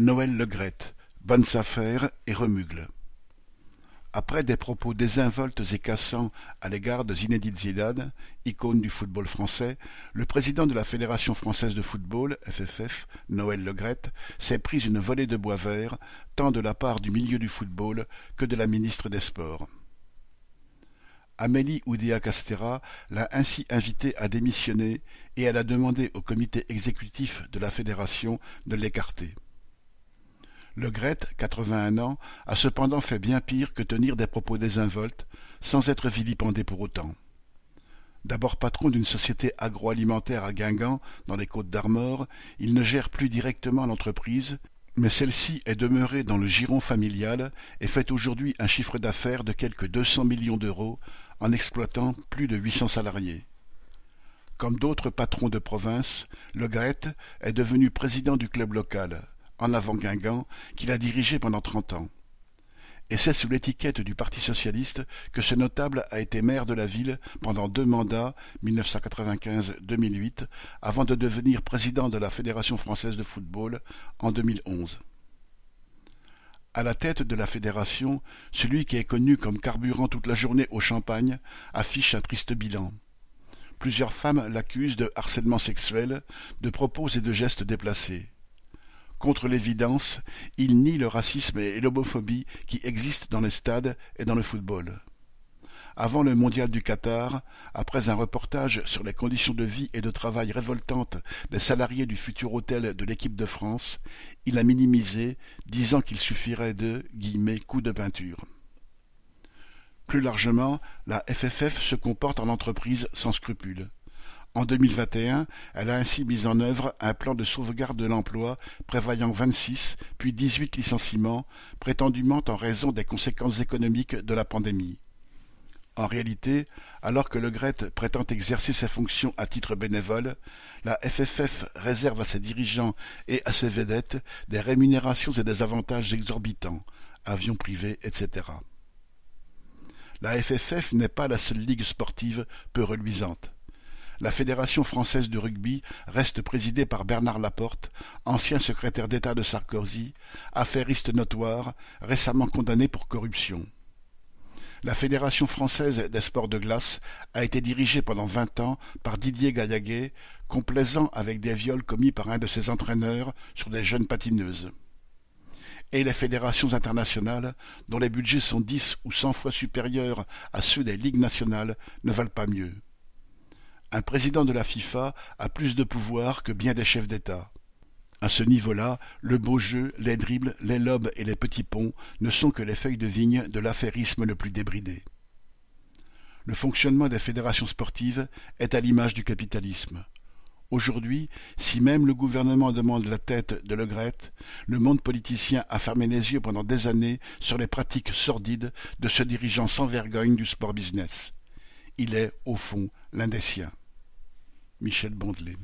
Noël Legrette, affaires et Remugle. Après des propos désinvoltes et cassants à l'égard de Zinedine Zidane, icône du football français, le président de la Fédération française de football, FFF, Noël Legrette, s'est pris une volée de bois vert, tant de la part du milieu du football que de la ministre des Sports. Amélie Oudéa-Castéra l'a ainsi invité à démissionner et elle a demandé au comité exécutif de la fédération de l'écarter. Le Gret, quatre-vingt-un ans, a cependant fait bien pire que tenir des propos désinvoltes, sans être vilipendé pour autant. D'abord patron d'une société agroalimentaire à Guingamp, dans les Côtes d'Armor, il ne gère plus directement l'entreprise, mais celle-ci est demeurée dans le giron familial et fait aujourd'hui un chiffre d'affaires de quelque deux cents millions d'euros en exploitant plus de huit cents salariés. Comme d'autres patrons de province, Le Gret est devenu président du club local en avant Guingamp, qu'il a dirigé pendant trente ans. Et c'est sous l'étiquette du Parti socialiste que ce notable a été maire de la ville pendant deux mandats, 1995-2008, avant de devenir président de la Fédération française de football en 2011. À la tête de la fédération, celui qui est connu comme carburant toute la journée au champagne affiche un triste bilan. Plusieurs femmes l'accusent de harcèlement sexuel, de propos et de gestes déplacés. Contre l'évidence, il nie le racisme et l'homophobie qui existent dans les stades et dans le football. Avant le mondial du Qatar, après un reportage sur les conditions de vie et de travail révoltantes des salariés du futur hôtel de l'équipe de France, il a minimisé, disant qu'il suffirait de coups de peinture. Plus largement, la FFF se comporte en entreprise sans scrupules. En 2021, elle a ainsi mis en œuvre un plan de sauvegarde de l'emploi prévoyant 26 puis 18 licenciements, prétendument en raison des conséquences économiques de la pandémie. En réalité, alors que le GRET prétend exercer ses fonctions à titre bénévole, la FFF réserve à ses dirigeants et à ses vedettes des rémunérations et des avantages exorbitants, avions privés, etc. La FFF n'est pas la seule ligue sportive peu reluisante. La Fédération française de rugby reste présidée par Bernard Laporte, ancien secrétaire d'État de Sarkozy, affairiste notoire, récemment condamné pour corruption. La Fédération française des sports de glace a été dirigée pendant vingt ans par Didier Gaillaguet, complaisant avec des viols commis par un de ses entraîneurs sur des jeunes patineuses. Et les fédérations internationales, dont les budgets sont dix ou cent fois supérieurs à ceux des ligues nationales, ne valent pas mieux. Un président de la FIFA a plus de pouvoir que bien des chefs d'État. À ce niveau-là, le beau jeu, les dribbles, les lobes et les petits ponts ne sont que les feuilles de vigne de l'affairisme le plus débridé. Le fonctionnement des fédérations sportives est à l'image du capitalisme. Aujourd'hui, si même le gouvernement demande la tête de Le le monde politicien a fermé les yeux pendant des années sur les pratiques sordides de ce dirigeant sans vergogne du sport business. Il est, au fond, l'un des siens. Michel Bondelet.